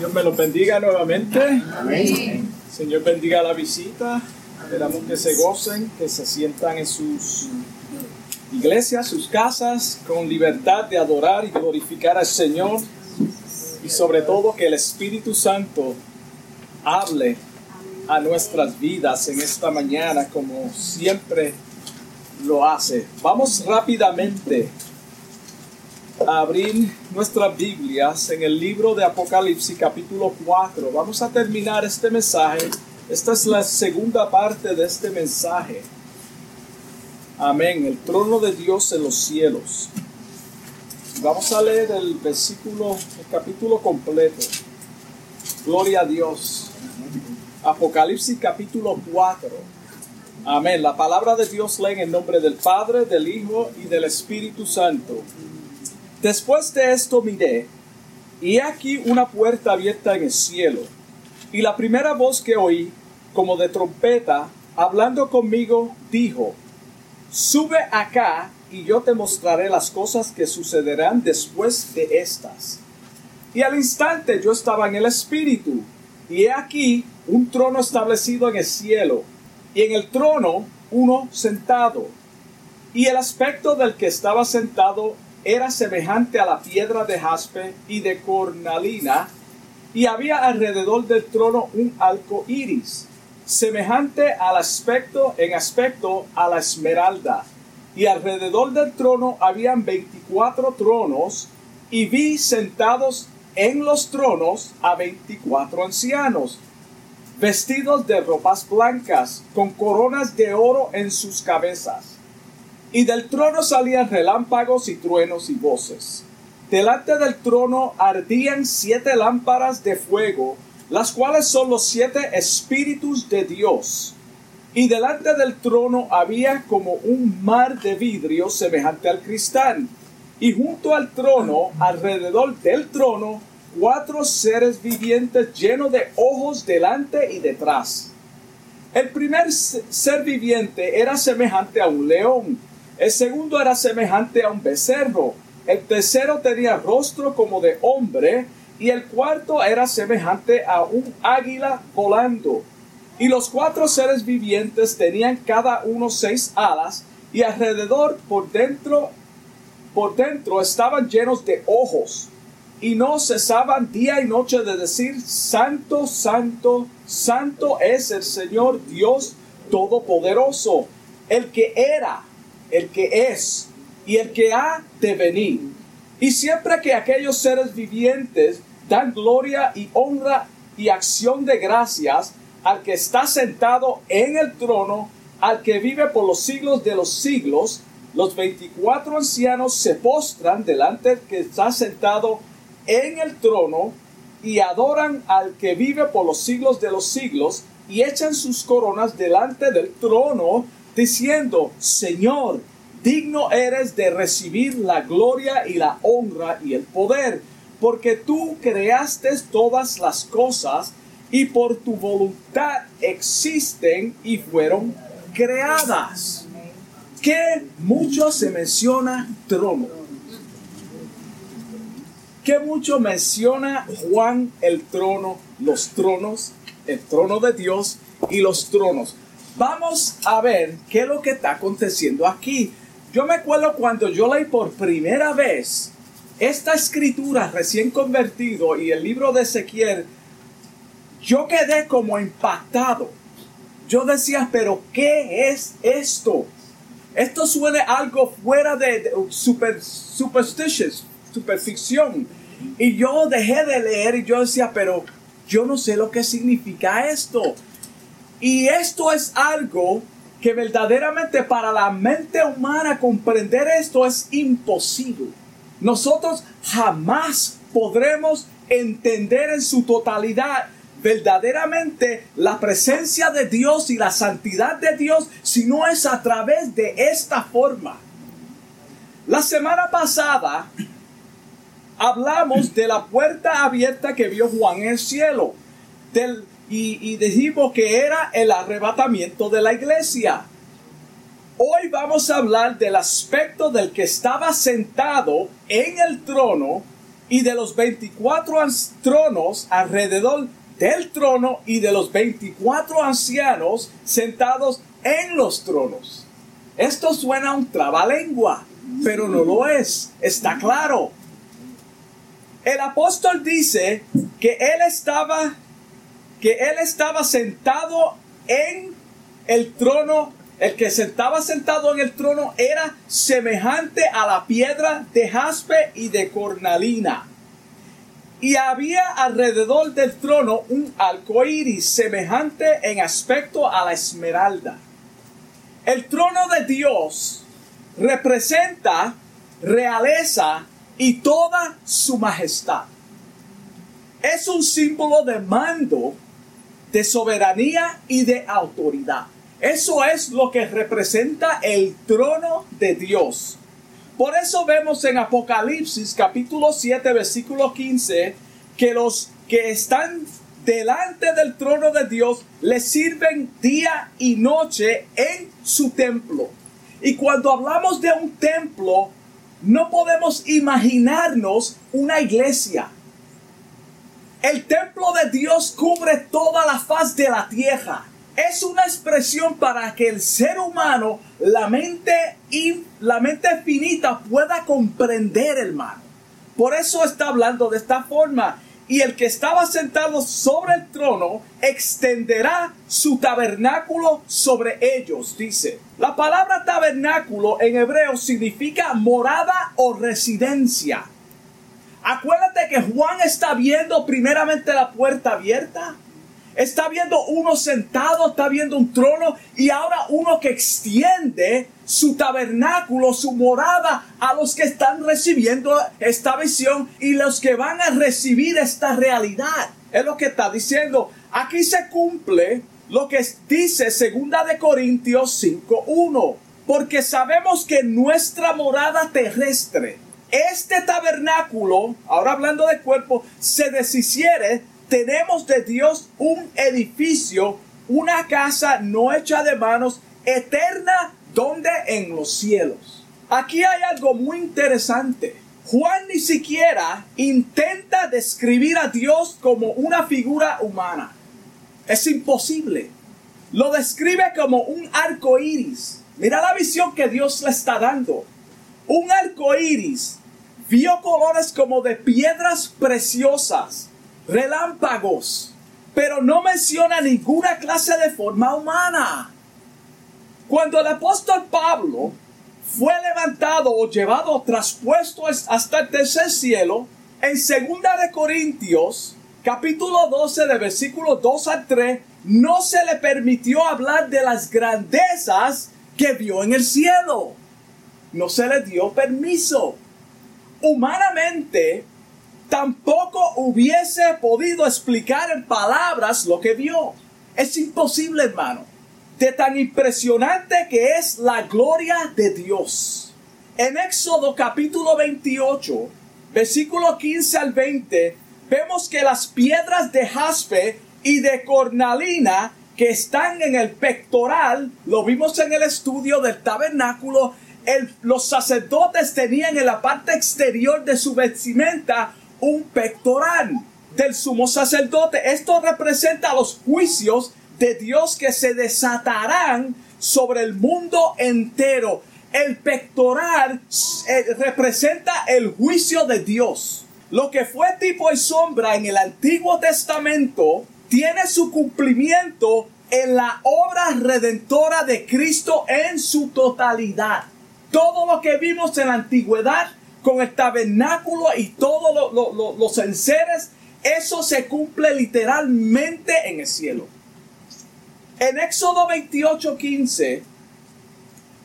Dios me los bendiga nuevamente. Amén. Señor bendiga la visita. Esperamos que se gocen, que se sientan en sus iglesias, sus casas, con libertad de adorar y glorificar al Señor. Y sobre todo que el Espíritu Santo hable a nuestras vidas en esta mañana como siempre lo hace. Vamos rápidamente abrir nuestras Biblias en el libro de Apocalipsis capítulo 4. Vamos a terminar este mensaje. Esta es la segunda parte de este mensaje. Amén. El trono de Dios en los cielos. Vamos a leer el versículo, el capítulo completo. Gloria a Dios. Apocalipsis capítulo 4. Amén. La palabra de Dios lee en el nombre del Padre, del Hijo y del Espíritu Santo. Después de esto miré, y aquí una puerta abierta en el cielo. Y la primera voz que oí, como de trompeta, hablando conmigo, dijo, Sube acá y yo te mostraré las cosas que sucederán después de estas. Y al instante yo estaba en el Espíritu, y he aquí un trono establecido en el cielo, y en el trono uno sentado. Y el aspecto del que estaba sentado era semejante a la piedra de jaspe y de cornalina, y había alrededor del trono un arco iris, semejante al aspecto en aspecto a la esmeralda. Y alrededor del trono habían veinticuatro tronos, y vi sentados en los tronos a veinticuatro ancianos vestidos de ropas blancas, con coronas de oro en sus cabezas. Y del trono salían relámpagos y truenos y voces. Delante del trono ardían siete lámparas de fuego, las cuales son los siete espíritus de Dios. Y delante del trono había como un mar de vidrio semejante al cristal. Y junto al trono, alrededor del trono, cuatro seres vivientes llenos de ojos delante y detrás. El primer ser viviente era semejante a un león, el segundo era semejante a un becerro, el tercero tenía rostro como de hombre, y el cuarto era semejante a un águila volando. Y los cuatro seres vivientes tenían cada uno seis alas, y alrededor por dentro, por dentro estaban llenos de ojos y no cesaban día y noche de decir, Santo, Santo, Santo es el Señor Dios Todopoderoso, el que era, el que es y el que ha de venir. Y siempre que aquellos seres vivientes dan gloria y honra y acción de gracias al que está sentado en el trono, al que vive por los siglos de los siglos, los veinticuatro ancianos se postran delante del que está sentado en el trono y adoran al que vive por los siglos de los siglos y echan sus coronas delante del trono diciendo, Señor, digno eres de recibir la gloria y la honra y el poder, porque tú creaste todas las cosas y por tu voluntad existen y fueron creadas. Que mucho se menciona trono que mucho menciona Juan el trono, los tronos, el trono de Dios y los tronos. Vamos a ver qué es lo que está aconteciendo aquí. Yo me acuerdo cuando yo leí por primera vez esta escritura recién convertido y el libro de Ezequiel, yo quedé como impactado. Yo decía, pero ¿qué es esto? Esto suena algo fuera de, super, superstitious, superficción. Y yo dejé de leer y yo decía, pero yo no sé lo que significa esto. Y esto es algo que verdaderamente para la mente humana comprender esto es imposible. Nosotros jamás podremos entender en su totalidad verdaderamente la presencia de Dios y la santidad de Dios si no es a través de esta forma. La semana pasada hablamos de la puerta abierta que vio Juan en el cielo. Del, y, dijimos que era el arrebatamiento de la iglesia. Hoy vamos a hablar del aspecto del que estaba sentado en el trono y de los 24 tronos alrededor del trono y de los 24 ancianos sentados en los tronos. Esto suena un trabalengua, pero no lo es, está claro. El apóstol dice que él estaba que él estaba sentado en el trono, el que sentaba sentado en el trono era semejante a la piedra de jaspe y de cornalina. Y había alrededor del trono un arco iris semejante en aspecto a la esmeralda. El trono de Dios representa realeza y toda su majestad. Es un símbolo de mando, de soberanía y de autoridad. Eso es lo que representa el trono de Dios. Por eso vemos en Apocalipsis capítulo 7 versículo 15 que los que están delante del trono de Dios le sirven día y noche en su templo. Y cuando hablamos de un templo, no podemos imaginarnos una iglesia. El templo de Dios cubre toda la faz de la tierra es una expresión para que el ser humano, la mente, y la mente finita, pueda comprender mal. Por eso está hablando de esta forma. Y el que estaba sentado sobre el trono extenderá su tabernáculo sobre ellos, dice. La palabra tabernáculo en hebreo significa morada o residencia. Acuérdate que Juan está viendo primeramente la puerta abierta Está viendo uno sentado, está viendo un trono y ahora uno que extiende su tabernáculo, su morada a los que están recibiendo esta visión y los que van a recibir esta realidad. Es lo que está diciendo. Aquí se cumple lo que dice segunda de Corintios 5:1, porque sabemos que nuestra morada terrestre, este tabernáculo, ahora hablando de cuerpo, se deshiciere tenemos de Dios un edificio, una casa no hecha de manos, eterna, donde en los cielos. Aquí hay algo muy interesante. Juan ni siquiera intenta describir a Dios como una figura humana. Es imposible. Lo describe como un arco iris. Mira la visión que Dios le está dando. Un arco iris vio colores como de piedras preciosas relámpagos, pero no menciona ninguna clase de forma humana. Cuando el apóstol Pablo fue levantado o llevado traspuesto hasta el tercer cielo, en segunda de Corintios, capítulo 12, de versículos 2 al 3, no se le permitió hablar de las grandezas que vio en el cielo. No se le dio permiso. Humanamente, tampoco hubiese podido explicar en palabras lo que vio. Es imposible, hermano. De tan impresionante que es la gloria de Dios. En Éxodo capítulo 28, versículo 15 al 20, vemos que las piedras de jaspe y de cornalina que están en el pectoral, lo vimos en el estudio del tabernáculo, los sacerdotes tenían en la parte exterior de su vestimenta un pectoral del sumo sacerdote. Esto representa los juicios de Dios que se desatarán sobre el mundo entero. El pectoral eh, representa el juicio de Dios. Lo que fue tipo y sombra en el Antiguo Testamento tiene su cumplimiento en la obra redentora de Cristo en su totalidad. Todo lo que vimos en la antigüedad con el tabernáculo y todos los enseres, eso se cumple literalmente en el cielo. En Éxodo 28, 15,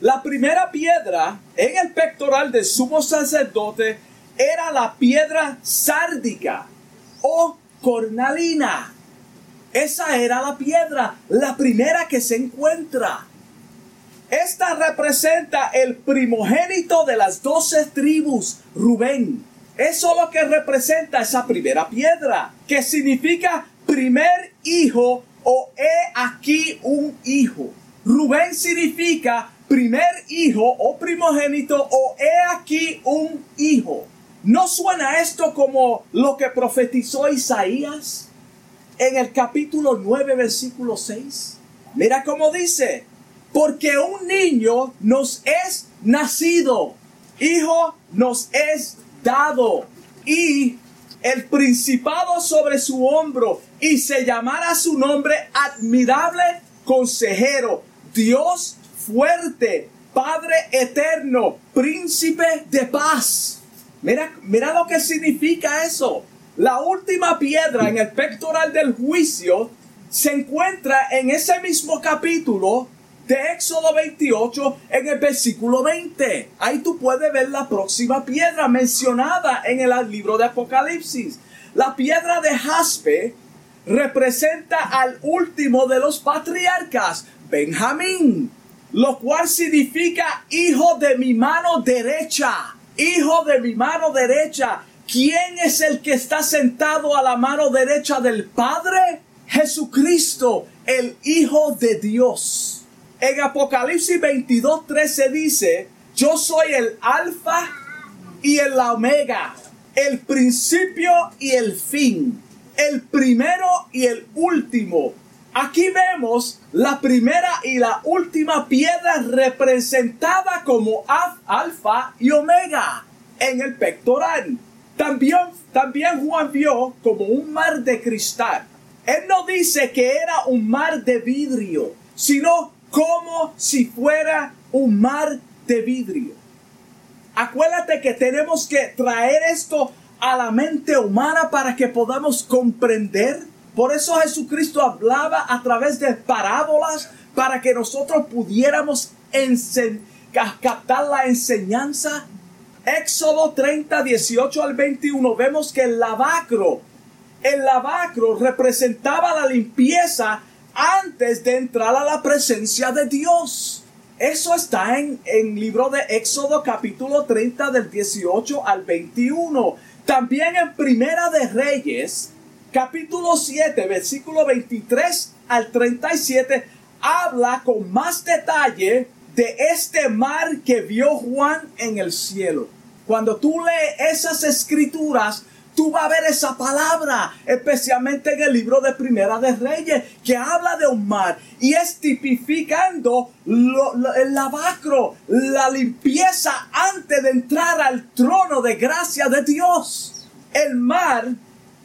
la primera piedra en el pectoral del sumo sacerdote era la piedra sárdica o cornalina. Esa era la piedra, la primera que se encuentra. Esta representa el primogénito de las doce tribus, Rubén. Eso es lo que representa esa primera piedra, que significa primer hijo o he aquí un hijo. Rubén significa primer hijo o primogénito o he aquí un hijo. ¿No suena esto como lo que profetizó Isaías en el capítulo 9, versículo 6? Mira cómo dice, porque un niño nos es nacido, hijo nos es dado, y el principado sobre su hombro, y se llamará su nombre admirable consejero, Dios fuerte, Padre eterno, príncipe de paz. Mira, mira lo que significa eso. La última piedra en el pectoral del juicio se encuentra en ese mismo capítulo de Éxodo 28 en el versículo 20. Ahí tú puedes ver la próxima piedra mencionada en el libro de Apocalipsis. La piedra de jaspe representa al último de los patriarcas, Benjamín, lo cual significa hijo de mi mano derecha, hijo de mi mano derecha. ¿Quién es el que está sentado a la mano derecha del Padre? Jesucristo, el Hijo de Dios. En Apocalipsis 22, 13 dice, yo soy el alfa y el omega, el principio y el fin, el primero y el último. Aquí vemos la primera y la última piedra representada como alfa y omega en el pectoral. También, también Juan vio como un mar de cristal. Él no dice que era un mar de vidrio, sino como si fuera un mar de vidrio. Acuérdate que tenemos que traer esto a la mente humana para que podamos comprender. Por eso Jesucristo hablaba a través de parábolas para que nosotros pudiéramos captar la enseñanza. Éxodo 30, 18 al 21 vemos que el lavacro, el lavacro representaba la limpieza antes de entrar a la presencia de Dios. Eso está en el libro de Éxodo capítulo 30 del 18 al 21. También en Primera de Reyes capítulo 7 versículo 23 al 37 habla con más detalle de este mar que vio Juan en el cielo. Cuando tú lees esas escrituras, tú vas a ver esa palabra, especialmente en el libro de Primera de Reyes, que habla de un mar y es tipificando el lavacro, la limpieza antes de entrar al trono de gracia de Dios. El mar,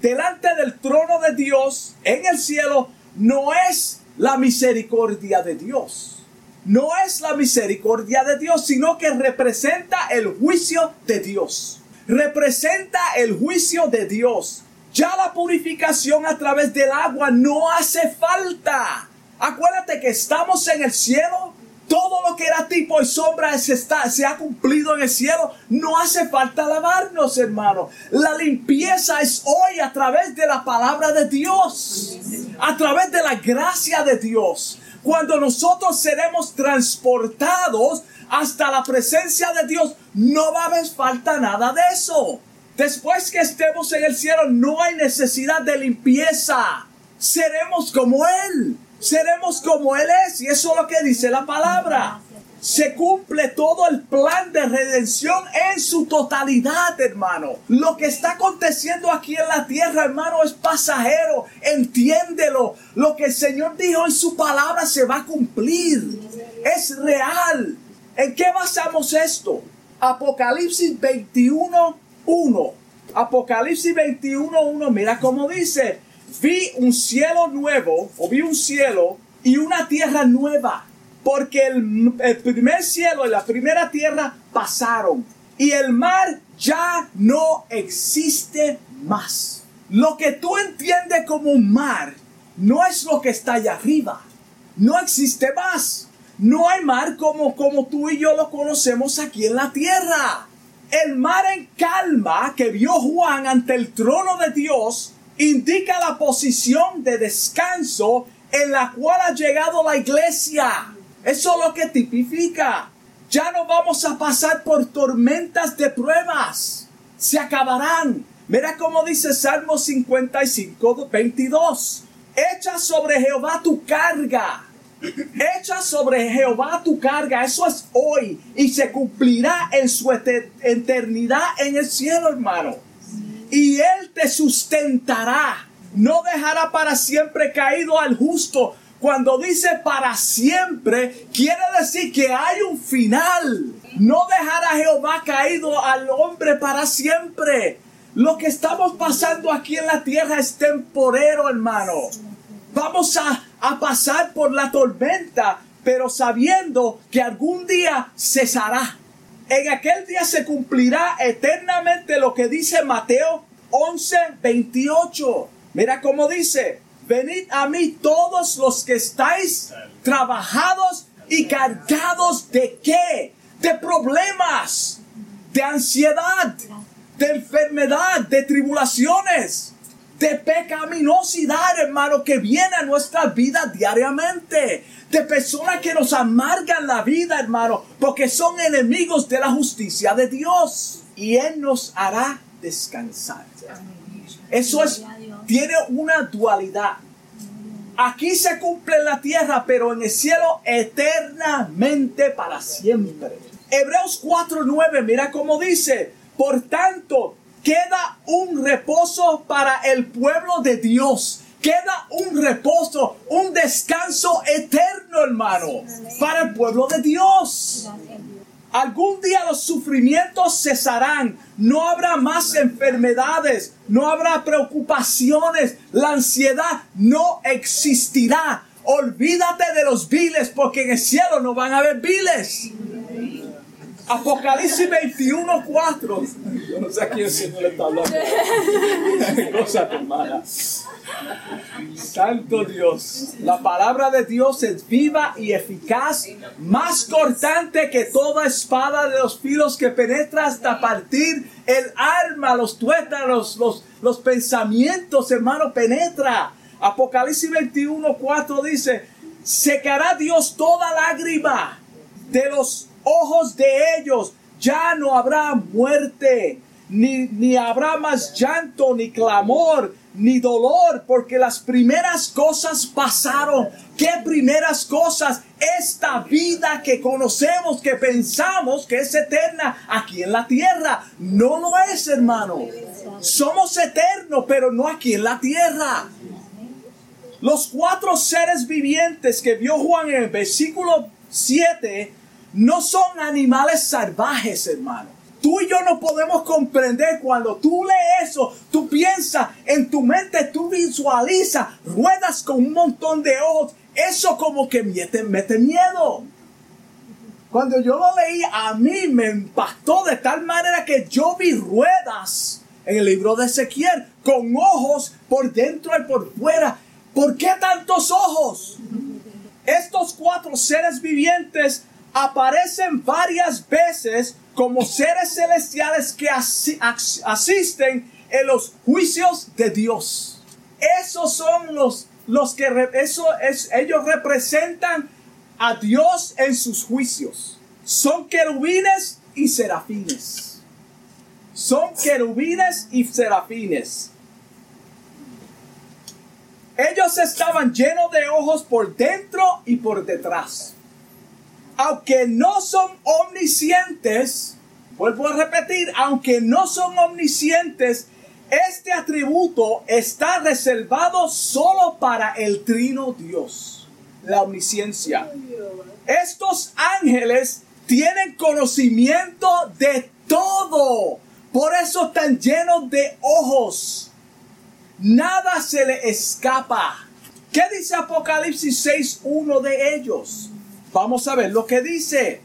delante del trono de Dios, en el cielo, no es la misericordia de Dios. No es la misericordia de Dios, sino que representa el juicio de Dios representa el juicio de Dios. Ya la purificación a través del agua no hace falta. Acuérdate que estamos en el cielo. Todo lo que era tipo y sombra se, está, se ha cumplido en el cielo. No hace falta lavarnos, hermano. La limpieza es hoy a través de la palabra de Dios. A través de la gracia de Dios. Cuando nosotros seremos transportados hasta la presencia de Dios, no va a haber falta nada de eso. Después que estemos en el cielo, no hay necesidad de limpieza. Seremos como Él. Seremos como Él es. Y eso es lo que dice la palabra. Se cumple todo el plan de redención en su totalidad, hermano. Lo que está aconteciendo aquí en la tierra, hermano, es pasajero. Entiéndelo. Lo que el Señor dijo en su palabra se va a cumplir. Es real. ¿En qué basamos esto? Apocalipsis 21, 1. Apocalipsis 21, 1. Mira cómo dice. Vi un cielo nuevo, o vi un cielo y una tierra nueva. Porque el, primer cielo y la primera tierra pasaron. Y el mar ya no existe más. Lo que tú entiendes como mar no es lo que está allá arriba. No existe más. No hay mar como, como tú y yo lo conocemos aquí en la tierra. El mar en calma que vio Juan ante el trono de Dios indica la posición de descanso en la cual ha llegado la iglesia. Eso es lo que tipifica. Ya no vamos a pasar por tormentas de pruebas. Se acabarán. Mira cómo dice Salmo 55, 22. Echa sobre Jehová tu carga Echa sobre Jehová tu carga, eso es hoy, y se cumplirá en su eternidad en el cielo, hermano. Y Él te sustentará, no dejará para siempre caído al justo. Cuando dice para siempre, quiere decir que hay un final. No dejará Jehová caído al hombre para siempre. Lo que estamos pasando aquí en la tierra es temporero, hermano. Vamos a, pasar por la tormenta, pero sabiendo que algún día cesará. En aquel día se cumplirá eternamente lo que dice Mateo 11, 28. Mira cómo dice, venid a mí todos los que estáis trabajados y cargados de qué? De problemas, de ansiedad, de enfermedad, de tribulaciones de pecaminosidad, hermano, que viene a nuestra vida diariamente. De personas que nos amargan la vida, hermano, porque son enemigos de la justicia de Dios. Y Él nos hará descansar. Eso es, tiene una dualidad. Aquí se cumple en la tierra, pero en el cielo eternamente para siempre. Hebreos 4:9, mira cómo dice, por tanto, queda un reposo para el pueblo de Dios. Queda un reposo, un descanso eterno, hermano, para el pueblo de Dios. Algún día los sufrimientos cesarán, no habrá más enfermedades, no habrá preocupaciones, la ansiedad no existirá. Olvídate de los viles porque en el cielo no van a haber viles. Apocalipsis 21, 4. Yo no sé a quién el Señor está hablando. Santo Dios. La palabra de Dios es viva y eficaz, más cortante que toda espada de los filos que penetra hasta partir el alma, los tuétanos, los, los pensamientos, hermano, penetra. Apocalipsis 21, 4 dice, secará Dios toda lágrima de los ojos de ellos ya no habrá muerte, ni, ni habrá más llanto, ni clamor, ni dolor, porque las primeras cosas pasaron. ¿Qué primeras cosas? Esta vida que conocemos, que pensamos que es eterna aquí en la tierra. No lo es, hermano. Somos eternos, pero no aquí en la tierra. Los cuatro seres vivientes que vio Juan en el versículo 7 no son animales salvajes, hermano. Tú y yo no podemos comprender cuando tú lees eso, tú piensas en tu mente, tú visualizas ruedas con un montón de ojos. Eso como que mete, mete miedo. Cuando yo lo leí, a mí me impactó de tal manera que yo vi ruedas en el libro de Ezequiel con ojos por dentro y por fuera. ¿Por qué tantos ojos? Estos cuatro seres vivientes aparecen varias veces como seres celestiales que asisten en los juicios de Dios. Esos son los, los que eso es, ellos representan a Dios en sus juicios. Son querubines y serafines. Son querubines y serafines. Ellos estaban llenos de ojos por dentro y por detrás aunque no son omniscientes, vuelvo a repetir, aunque no son omniscientes, este atributo está reservado solo para el trino Dios, la omnisciencia. Estos ángeles tienen conocimiento de todo, por eso están llenos de ojos. Nada se le escapa. ¿Qué dice Apocalipsis 6, uno de ellos? Vamos a ver lo que dice.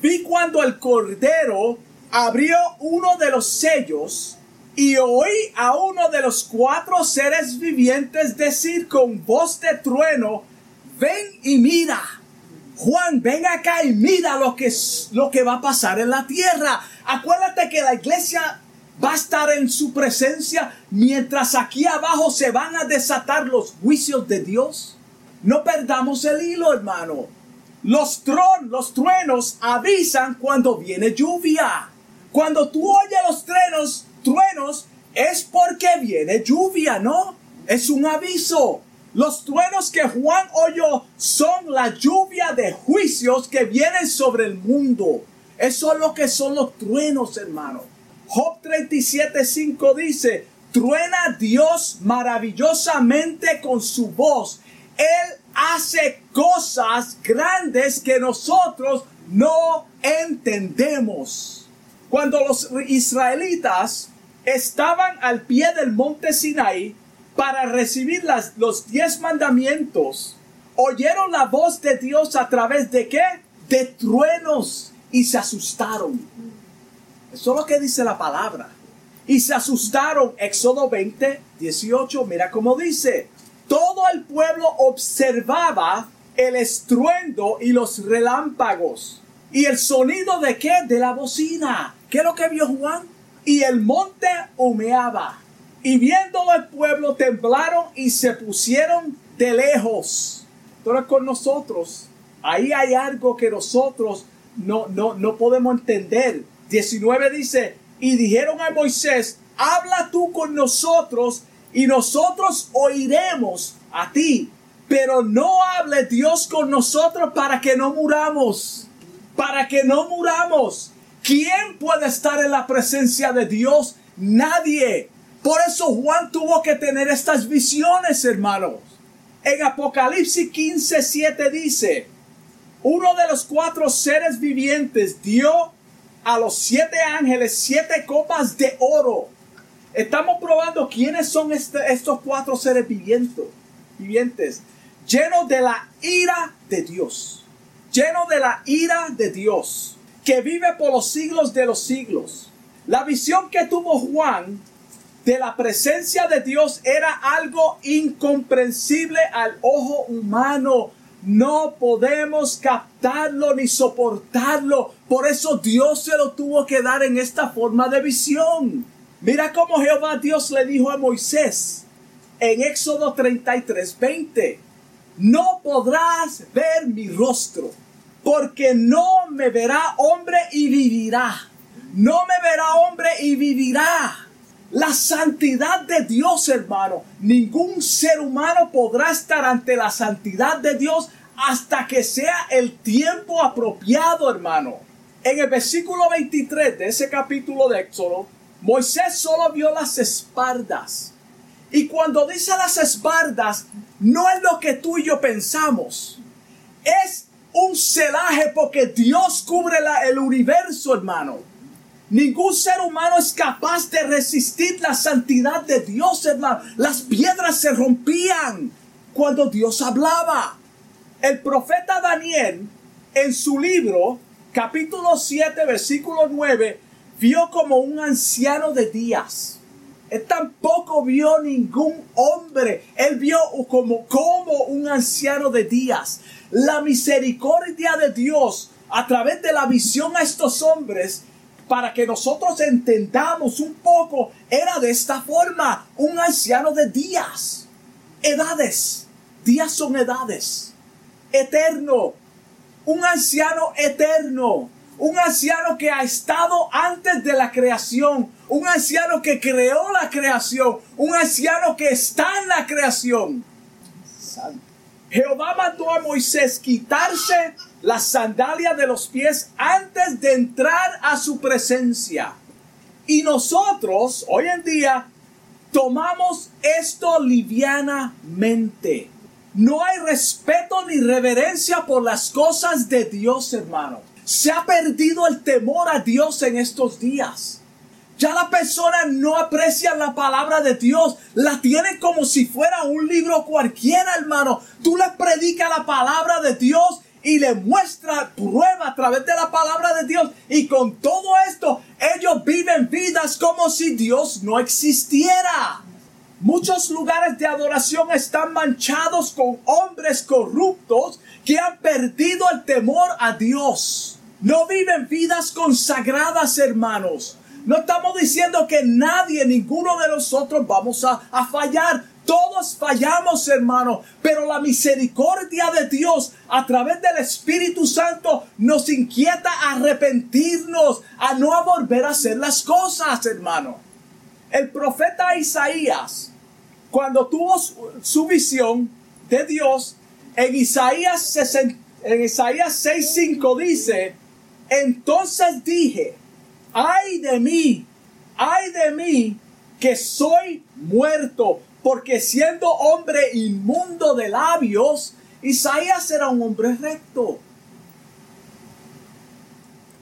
Vi cuando el Cordero abrió uno de los sellos y oí a uno de los cuatro seres vivientes decir con voz de trueno, ven y mira. Juan, ven acá y mira lo que, lo que va a pasar en la tierra. Acuérdate que la iglesia va a estar en su presencia mientras aquí abajo se van a desatar los juicios de Dios. No perdamos el hilo, hermano. Los, tron, los truenos avisan cuando viene lluvia. Cuando tú oyes los truenos, truenos es porque viene lluvia, ¿no? Es un aviso. Los truenos que Juan oyó son la lluvia de juicios que vienen sobre el mundo. Eso es lo que son los truenos, hermano. Job 37:5 dice, truena Dios maravillosamente con su voz. Él hace cosas grandes que nosotros no entendemos. Cuando los israelitas estaban al pie del monte Sinaí para recibir los diez mandamientos, oyeron la voz de Dios a través de qué? De truenos y se asustaron. Eso es lo que dice la palabra. Y se asustaron. Éxodo 20, 18. Mira cómo dice. Todo el pueblo observaba el estruendo y los relámpagos. ¿Y el sonido de qué? De la bocina. ¿Qué es lo que vio Juan? Y el monte humeaba. Y viendo el pueblo temblaron y se pusieron de lejos. Pero con nosotros. Ahí hay algo que nosotros no, no, no podemos entender. 19 dice, y dijeron a Moisés, habla tú con nosotros y nosotros oiremos a ti, pero no hable Dios con nosotros para que no muramos, para que no muramos. ¿Quién puede estar en la presencia de Dios? Nadie. Por eso Juan tuvo que tener estas visiones, hermanos. En Apocalipsis 15, 7 dice, uno de los cuatro seres vivientes dio a los siete ángeles siete copas de oro. Estamos probando quiénes son este, estos cuatro seres vivientes, vivientes, llenos de la ira de Dios, llenos de la ira de Dios, que vive por los siglos de los siglos. La visión que tuvo Juan de la presencia de Dios era algo incomprensible al ojo humano no podemos captarlo ni soportarlo. Por eso Dios se lo tuvo que dar en esta forma de visión. Mira cómo Jehová Dios le dijo a Moisés en Éxodo 33, 20. No podrás ver mi rostro, porque no me verá hombre y vivirá. No me verá hombre y vivirá. La santidad de Dios, hermano. Ningún ser humano podrá estar ante la santidad de Dios hasta que sea el tiempo apropiado, hermano. En el versículo 23 de ese capítulo de Éxodo, Moisés solo vio las espaldas. Y cuando dice las espaldas, no es lo que tú y yo pensamos. Es un celaje porque Dios cubre el universo, hermano. Ningún ser humano es capaz de resistir la santidad de Dios, hermano. Las piedras se rompían cuando Dios hablaba. El profeta Daniel, en su libro, capítulo 7, versículo 9, vio como un anciano de días. Él tampoco vio ningún hombre. Él vio como, como un anciano de días. La misericordia de Dios a través de la visión a estos hombres para que nosotros entendamos un poco, era de esta forma, un anciano de días, edades, días son edades, eterno, un anciano eterno, un anciano que ha estado antes de la creación, un anciano que creó la creación, un anciano que está en la creación. Jehová mandó a Moisés quitarse las sandalias de los pies antes de entrar a su presencia. Y nosotros, hoy en día, tomamos esto livianamente. No hay respeto ni reverencia por las cosas de Dios, hermano. Se ha perdido el temor a Dios en estos días. Ya la persona no aprecia la palabra de Dios, la tiene como si fuera un libro cualquiera, hermano. Tú le predicas la palabra de Dios y le muestra prueba a través de la palabra de Dios. Y con todo esto, ellos viven vidas como si Dios no existiera. Muchos lugares de adoración están manchados con hombres corruptos que han perdido el temor a Dios. No viven vidas consagradas, hermanos. No estamos diciendo que nadie, ninguno de nosotros vamos a, a fallar. Todos fallamos, hermano, pero la misericordia de Dios a través del Espíritu Santo nos inquieta a arrepentirnos, a no volver a hacer las cosas, hermano. El profeta Isaías, cuando tuvo su, visión, de Dios, en Isaías, en Isaías 6.5 dice, entonces dije, ay de mí, ay de mí, que soy muerto, porque siendo hombre inmundo de labios, Isaías era un hombre recto.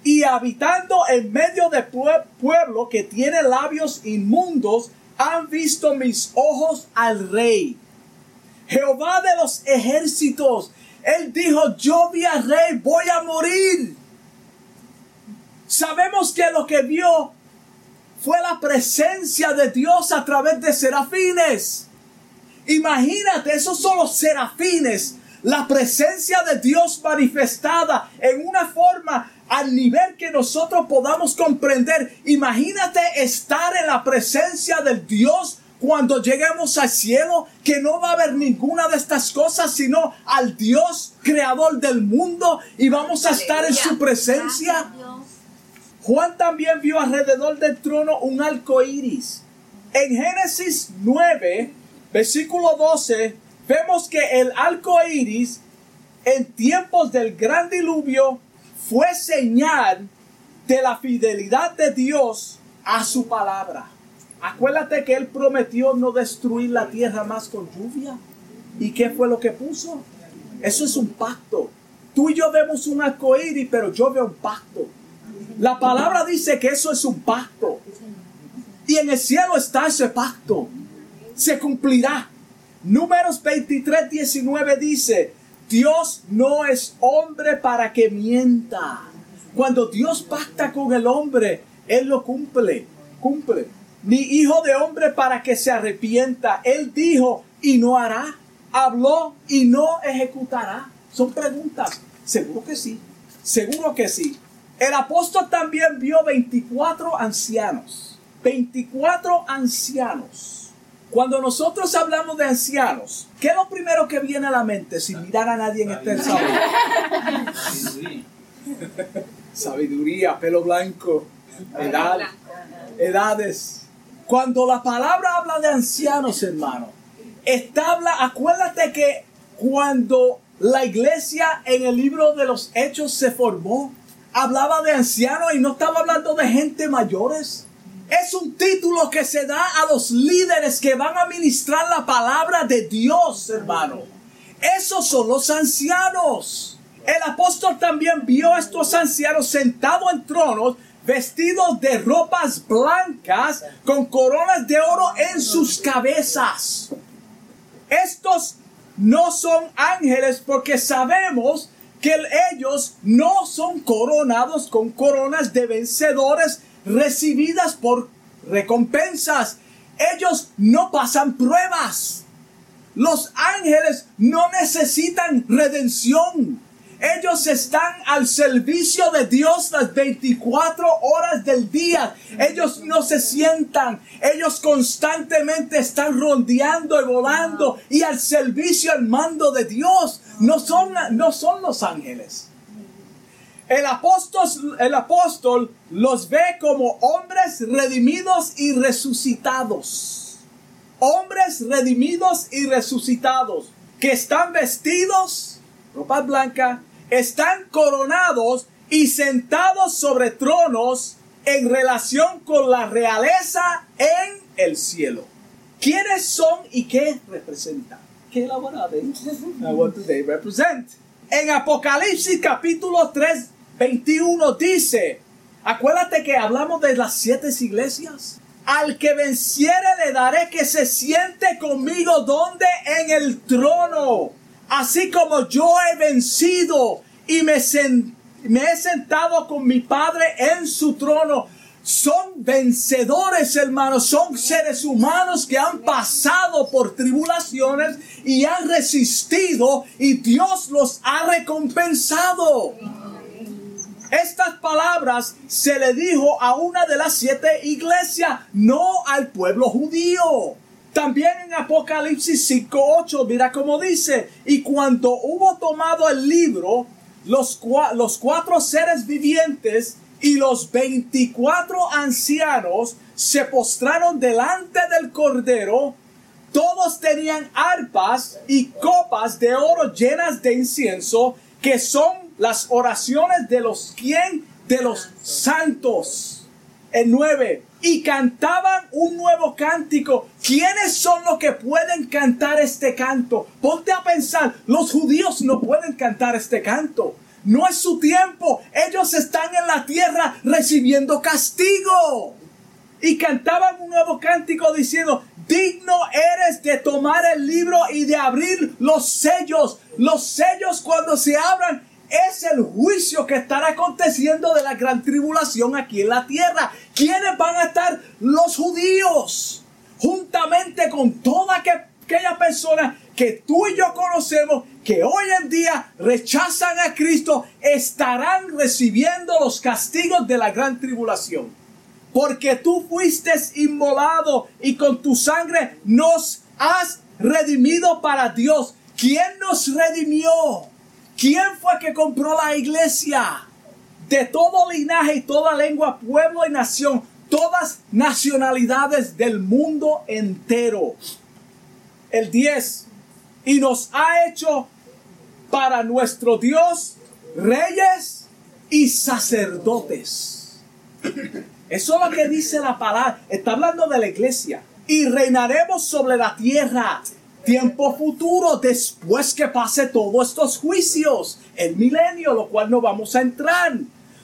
Y habitando en medio de pueblo que tiene labios inmundos, han visto mis ojos al rey. Jehová de los ejércitos, él dijo, yo vi al rey, voy a morir. Sabemos que lo que vio fue la presencia de Dios a través de serafines. Imagínate, esos son los serafines, la presencia de Dios manifestada en una forma al nivel que nosotros podamos comprender. Imagínate estar en la presencia del Dios cuando lleguemos al cielo, que no va a haber ninguna de estas cosas, sino al Dios creador del mundo y vamos a estar en su presencia. Juan también vio alrededor del trono un arco iris. En Génesis 9, versículo 12, vemos que el arco iris en tiempos del gran diluvio fue señal de la fidelidad de Dios a su palabra. Acuérdate que Él prometió no destruir la tierra más con lluvia. ¿Y qué fue lo que puso? Eso es un pacto. Tú y yo vemos un arcoíris, pero yo veo un pacto. La palabra dice que eso es un pacto. Y en el cielo está ese pacto. Se cumplirá. Números 23, 19 dice, Dios no es hombre para que mienta. Cuando Dios pacta con el hombre, Él lo cumple. Cumple ni hijo de hombre para que se arrepienta. Él dijo y no hará. Habló y no ejecutará. Son preguntas. Seguro que sí. Seguro que sí. El apóstol también vio 24 ancianos. 24 ancianos. Cuando nosotros hablamos de ancianos, ¿qué es lo primero que viene a la mente sin mirar a nadie en este salón? Sabiduría, pelo blanco, edad, edades. Cuando la palabra habla de ancianos, hermano, está acuérdate que cuando la iglesia en el libro de los hechos se formó, hablaba de ancianos y no estaba hablando de gente mayores. Es un título que se da a los líderes que van a ministrar la palabra de Dios, hermano. Esos son los ancianos. El apóstol también vio a estos ancianos sentados en tronos vestidos de ropas blancas con coronas de oro en sus cabezas. Estos no son ángeles porque sabemos que ellos no son coronados con coronas de vencedores recibidas por recompensas. Ellos no pasan pruebas. Los ángeles no necesitan redención. Ellos están al servicio de Dios las 24 horas del día. Ellos no se sientan. Ellos constantemente están rondeando y volando y al servicio, al mando de Dios. No son, no son los ángeles. El apóstol, el apóstol los ve como hombres redimidos y resucitados. Hombres redimidos y resucitados que están vestidos, ropa blanca, están coronados y sentados sobre tronos en relación con la realeza en el cielo. ¿Quiénes son y qué representan? ¿Qué what do they represent? En Apocalipsis capítulo 3, 21 dice, acuérdate que hablamos de las siete iglesias. Al que venciere le daré que se siente conmigo donde en el trono así como yo he vencido y me, he sentado con mi Padre en su trono. Son vencedores, hermanos, son seres humanos que han pasado por tribulaciones y han resistido y Dios los ha recompensado. Estas palabras se le dijo a una de las siete iglesias, no al pueblo judío. También en Apocalipsis 5.8, mira cómo dice, y cuando hubo tomado el libro, los, los cuatro seres vivientes y los 24 ancianos se postraron delante del Cordero, Todos tenían arpas y copas de oro llenas de incienso, que son las oraciones de los quien de los santos. El 9. Y cantaban un nuevo cántico. ¿Quiénes son los que pueden cantar este canto? Ponte a pensar, los judíos no pueden cantar este canto. No es su tiempo. Ellos están en la tierra recibiendo castigo. Y cantaban un nuevo cántico diciendo, digno eres de tomar el libro y de abrir los sellos. Los sellos cuando se abran es el juicio que estará aconteciendo de la gran tribulación aquí en la tierra. ¿Quiénes van a estar? Los judíos. Juntamente con toda aquella persona que tú y yo conocemos que hoy en día rechazan a Cristo estarán recibiendo los castigos de la gran tribulación. Porque tú fuiste inmolado y con tu sangre nos has redimido para Dios. ¿Quién nos redimió? ¿Quién fue que compró la iglesia? De todo linaje y toda lengua, pueblo y nación, todas nacionalidades del mundo entero. El 10. Y nos ha hecho para nuestro Dios reyes y sacerdotes. Eso es lo que dice la palabra. Está hablando de la iglesia. Y reinaremos sobre la tierra. Tiempo futuro, después que pase todos estos juicios. El milenio, lo cual no vamos a entrar.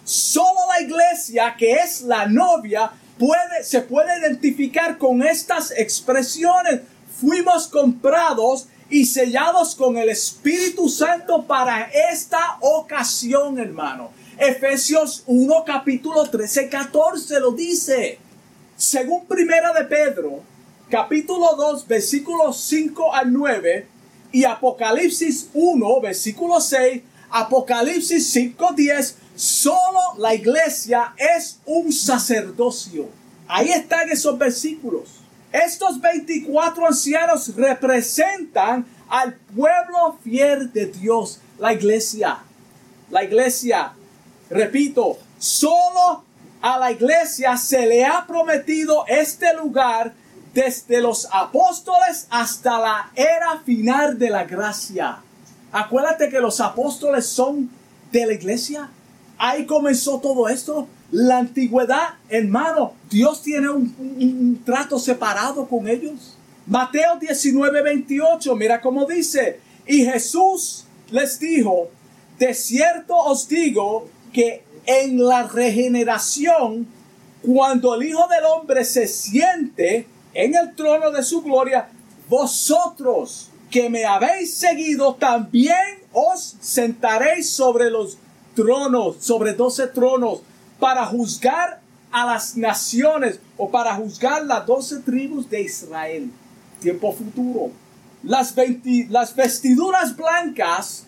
Solo la iglesia, que es la novia, puede, se puede identificar con estas expresiones. Fuimos comprados y sellados con el Espíritu Santo para esta ocasión, hermano. Efesios 1, capítulo 13, 14 lo dice. Según Primera de Pedro, capítulo 2, versículos 5 al 9, y Apocalipsis 1, versículo 6, Apocalipsis 5, 10, solo la iglesia es un sacerdocio. Ahí están esos versículos. Estos 24 ancianos representan al pueblo fiel de Dios, la iglesia. La iglesia, repito, solo a la iglesia se le ha prometido este lugar desde los apóstoles hasta la era final de la gracia. Acuérdate que los apóstoles son de la iglesia. Ahí comenzó todo esto. La antigüedad, hermano, Dios tiene un, trato separado con ellos. Mateo 19, 28, mira cómo dice. Y Jesús les dijo, de cierto os digo que en la regeneración, cuando el Hijo del Hombre se siente en el trono de su gloria, vosotros que me habéis seguido, también os sentaréis sobre los tronos, sobre doce tronos, para juzgar a las naciones o para juzgar las doce tribus de Israel. Tiempo futuro. Las, las vestiduras blancas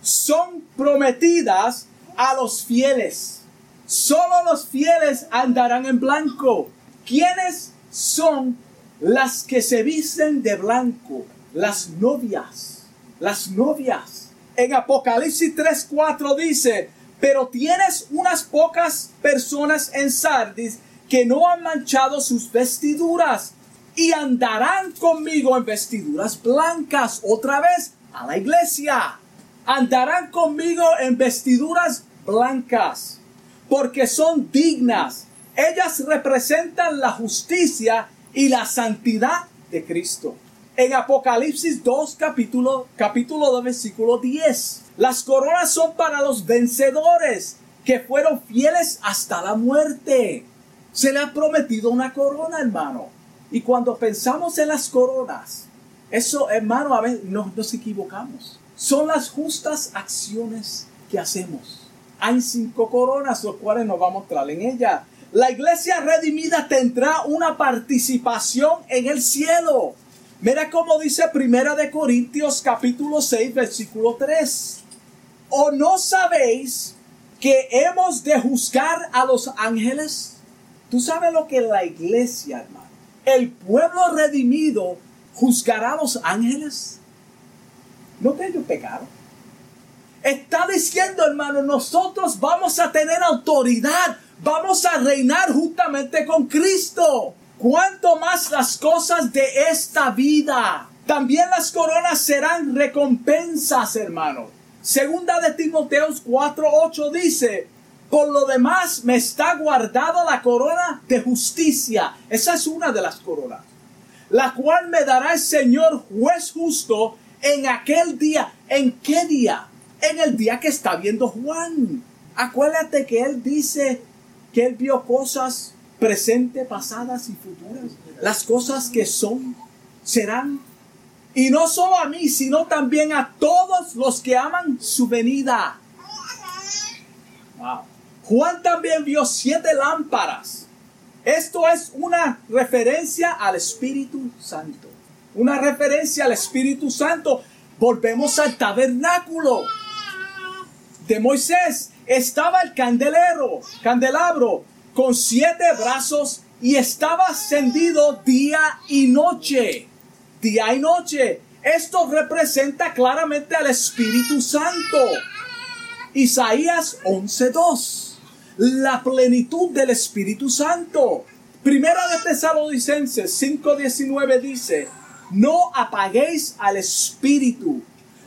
son prometidas a los fieles. Solo los fieles andarán en blanco. ¿Quiénes son las que se visten de blanco? Las novias. Las novias. En Apocalipsis 3:4 dice, pero tienes unas pocas personas en Sardis que no han manchado sus vestiduras y andarán conmigo en vestiduras blancas otra vez a la iglesia. Andarán conmigo en vestiduras blancas porque son dignas. Ellas representan la justicia y la santidad de Cristo. En Apocalipsis 2, capítulo, capítulo 2, versículo 10. Las coronas son para los vencedores que fueron fieles hasta la muerte. Se le ha prometido una corona, hermano. Y cuando pensamos en las coronas, eso, hermano, a veces nos, nos equivocamos. Son las justas acciones que hacemos. Hay cinco coronas, los cuales nos va a mostrar en ella. La iglesia redimida tendrá una participación en el cielo. Mira cómo dice Primera de Corintios capítulo 6 versículo 3. ¿O no sabéis que hemos de juzgar a los ángeles? Tú sabes lo que la iglesia, hermano. El pueblo redimido juzgará a los ángeles. No que ellos pecaron. Está diciendo, hermano, nosotros vamos a tener autoridad. Vamos a reinar justamente con Cristo. cuanto más las cosas de esta vida. También las coronas serán recompensas, hermanos. Segunda de Timoteos 4:8 dice, por lo demás me está guardada la corona de justicia. Esa es una de las coronas. La cual me dará el Señor juez justo en aquel día. ¿En qué día? En el día que está viendo Juan. Acuérdate que él dice que él vio cosas presentes, pasadas y futuras. Las cosas que son, serán y no solo a mí, sino también a todos los que aman su venida. Juan también vio siete lámparas. Esto es una referencia al Espíritu Santo. Una referencia al Espíritu Santo. Volvemos al tabernáculo de Moisés. Estaba el candelero, candelabro, con siete brazos y estaba encendido día y noche día y noche. Esto representa claramente al Espíritu Santo. Isaías 11.2. La plenitud del Espíritu Santo. Primera de Tesalonicenses 5.19 dice, no apaguéis al Espíritu.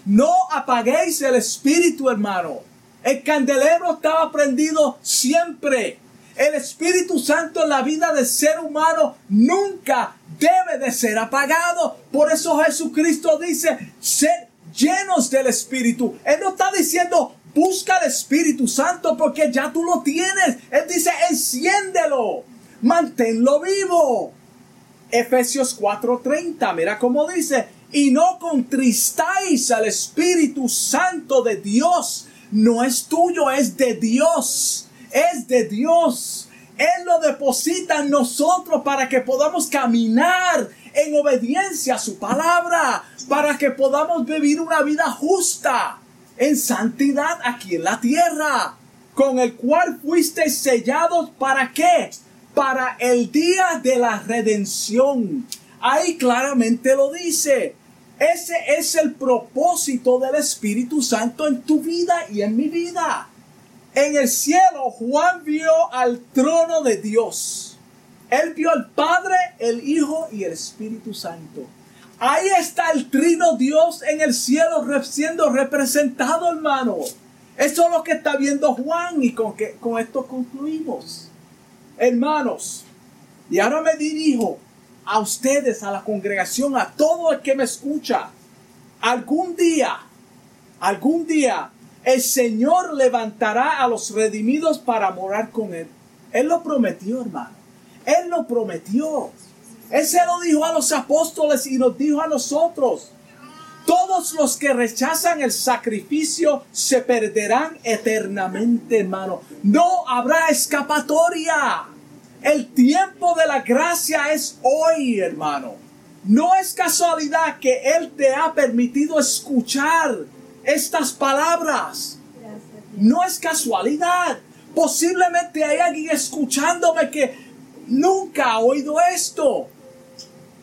No apaguéis el Espíritu, hermano. El candelero estaba prendido siempre. El Espíritu Santo en la vida del ser humano nunca debe de ser apagado. Por eso Jesucristo dice, ser llenos del Espíritu. Él no está diciendo, busca el Espíritu Santo porque ya tú lo tienes. Él dice, enciéndelo, manténlo vivo. Efesios 4:30, mira cómo dice, y no contristáis al Espíritu Santo de Dios. No es tuyo, es de Dios es de Dios. Él lo deposita en nosotros para que podamos caminar en obediencia a su palabra, para que podamos vivir una vida justa en santidad aquí en la tierra, con el cual fuiste sellados para qué? Para el día de la redención. Ahí claramente lo dice. Ese es el propósito del Espíritu Santo en tu vida y en mi vida. En el cielo Juan vio al trono de Dios. Él vio al Padre, el Hijo y el Espíritu Santo. Ahí está el trino Dios en el cielo siendo representado, hermano. Eso es lo que está viendo Juan y con, que, con esto concluimos. Hermanos, y ahora me dirijo a ustedes, a la congregación, a todo el que me escucha. Algún día, algún día el Señor levantará a los redimidos para morar con Él. Él lo prometió, hermano. Él lo prometió. Él se lo dijo a los apóstoles y nos dijo a nosotros. Todos los que rechazan el sacrificio se perderán eternamente, hermano. No habrá escapatoria. El tiempo de la gracia es hoy, hermano. No es casualidad que Él te ha permitido escuchar estas palabras. No es casualidad. Posiblemente hay alguien escuchándome que nunca ha oído esto.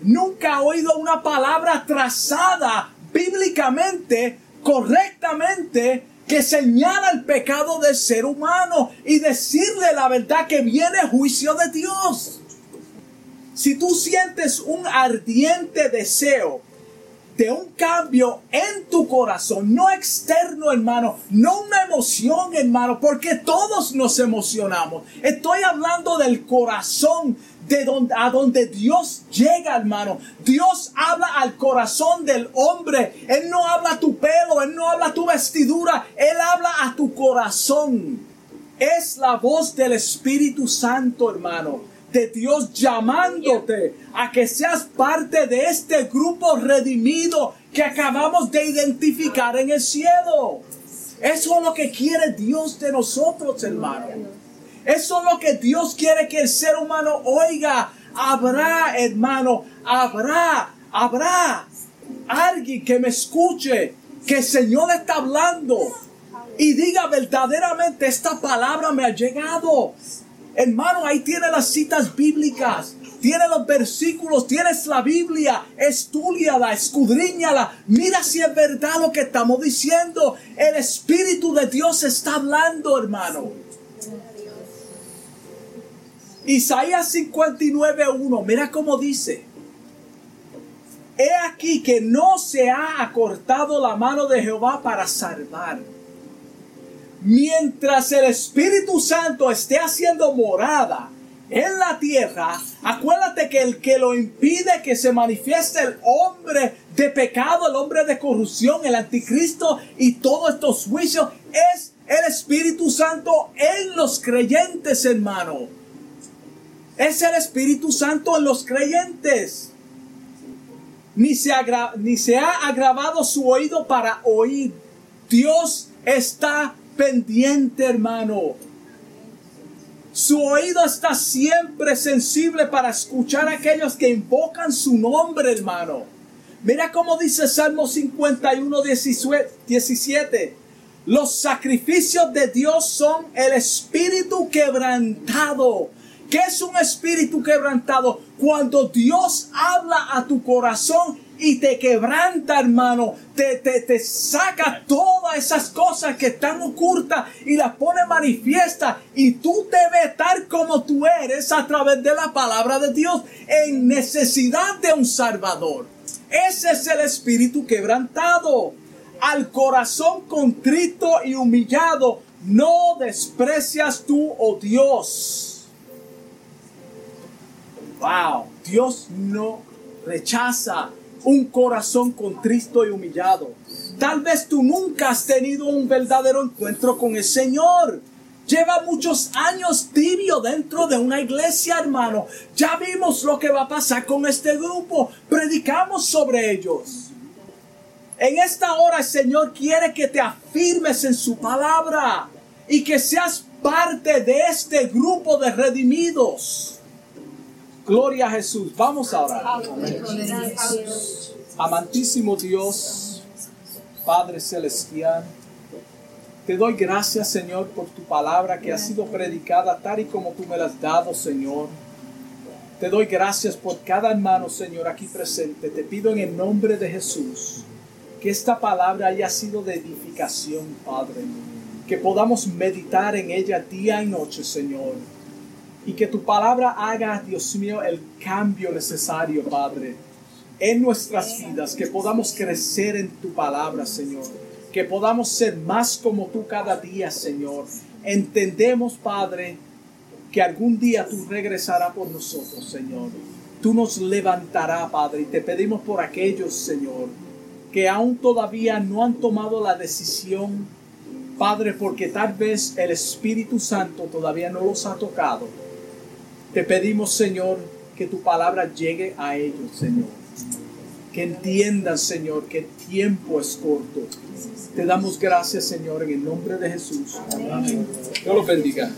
Nunca ha oído una palabra trazada bíblicamente, correctamente, que señala el pecado del ser humano y decirle la verdad que viene juicio de Dios. Si tú sientes un ardiente deseo de un cambio en tu corazón, no externo, hermano, no una emoción, hermano, porque todos nos emocionamos. Estoy hablando del corazón, de donde, a donde Dios llega, hermano. Dios habla al corazón del hombre. Él no habla tu pelo, Él no habla tu vestidura, Él habla a tu corazón. Es la voz del Espíritu Santo, hermano de Dios llamándote a que seas parte de este grupo redimido que acabamos de identificar en el cielo. Eso es lo que quiere Dios de nosotros, hermano. Eso es lo que Dios quiere que el ser humano oiga. Habrá, hermano, habrá, habrá alguien que me escuche, que el Señor está hablando y diga verdaderamente esta palabra me ha llegado. Hermano, ahí tiene las citas bíblicas, tiene los versículos, tienes la Biblia, estudiala, escudriñala, mira si es verdad lo que estamos diciendo. El Espíritu de Dios está hablando, hermano. Isaías 59.1, mira cómo dice. He aquí que no se ha acortado la mano de Jehová para salvar. Mientras el Espíritu Santo esté haciendo morada en la tierra, acuérdate que el que lo impide que se manifieste el hombre de pecado, el hombre de corrupción, el anticristo y todos estos juicios es el Espíritu Santo en los creyentes, hermano. Es el Espíritu Santo en los creyentes. Ni se, ni se ha agravado su oído para oír. Dios está pendiente, hermano. Su oído está siempre sensible para escuchar a aquellos que invocan su nombre, hermano. Mira cómo dice Salmo 51, 17. Los sacrificios de Dios son el espíritu quebrantado. ¿Qué es un espíritu quebrantado? Cuando Dios habla a tu corazón y te quebranta, hermano. Te, te, te saca todas esas cosas que están ocultas y las pone manifiesta. Y tú debes estar como tú eres a través de la palabra de Dios en necesidad de un Salvador. Ese es el espíritu quebrantado. Al corazón contrito y humillado no desprecias tú, oh Dios. Wow, Dios no rechaza un corazón contristo y humillado. Tal vez tú nunca has tenido un verdadero encuentro con el Señor. Lleva muchos años tibio dentro de una iglesia, hermano. Ya vimos lo que va a pasar con este grupo. Predicamos sobre ellos. En esta hora el Señor quiere que te afirmes en su palabra y que seas parte de este grupo de redimidos. Gloria a Jesús. Vamos a orar. Amantísimo Dios, Padre Celestial, te doy gracias, Señor, por tu palabra que ha sido predicada tal y como tú me la has dado, Señor. Te doy gracias por cada hermano, Señor, aquí presente. Te pido en el nombre de Jesús que esta palabra haya sido de edificación, Padre. Que podamos meditar en ella día y noche, Señor y que tu palabra haga, Dios mío, el cambio necesario, Padre, en nuestras vidas, que podamos crecer en tu palabra, Señor, que podamos ser más como tú cada día, Señor. Entendemos, Padre, que algún día tú regresarás por nosotros, Señor. Tú nos levantarás, Padre, y te pedimos por aquellos, Señor, que aún todavía no han tomado la decisión, Padre, porque tal vez el Espíritu Santo todavía no los ha tocado te pedimos, Señor, que tu palabra llegue a ellos, Señor. Que entiendan, Señor, que el tiempo es corto. Te damos gracias, Señor, en el nombre de Jesús. Amén. Dios los bendiga.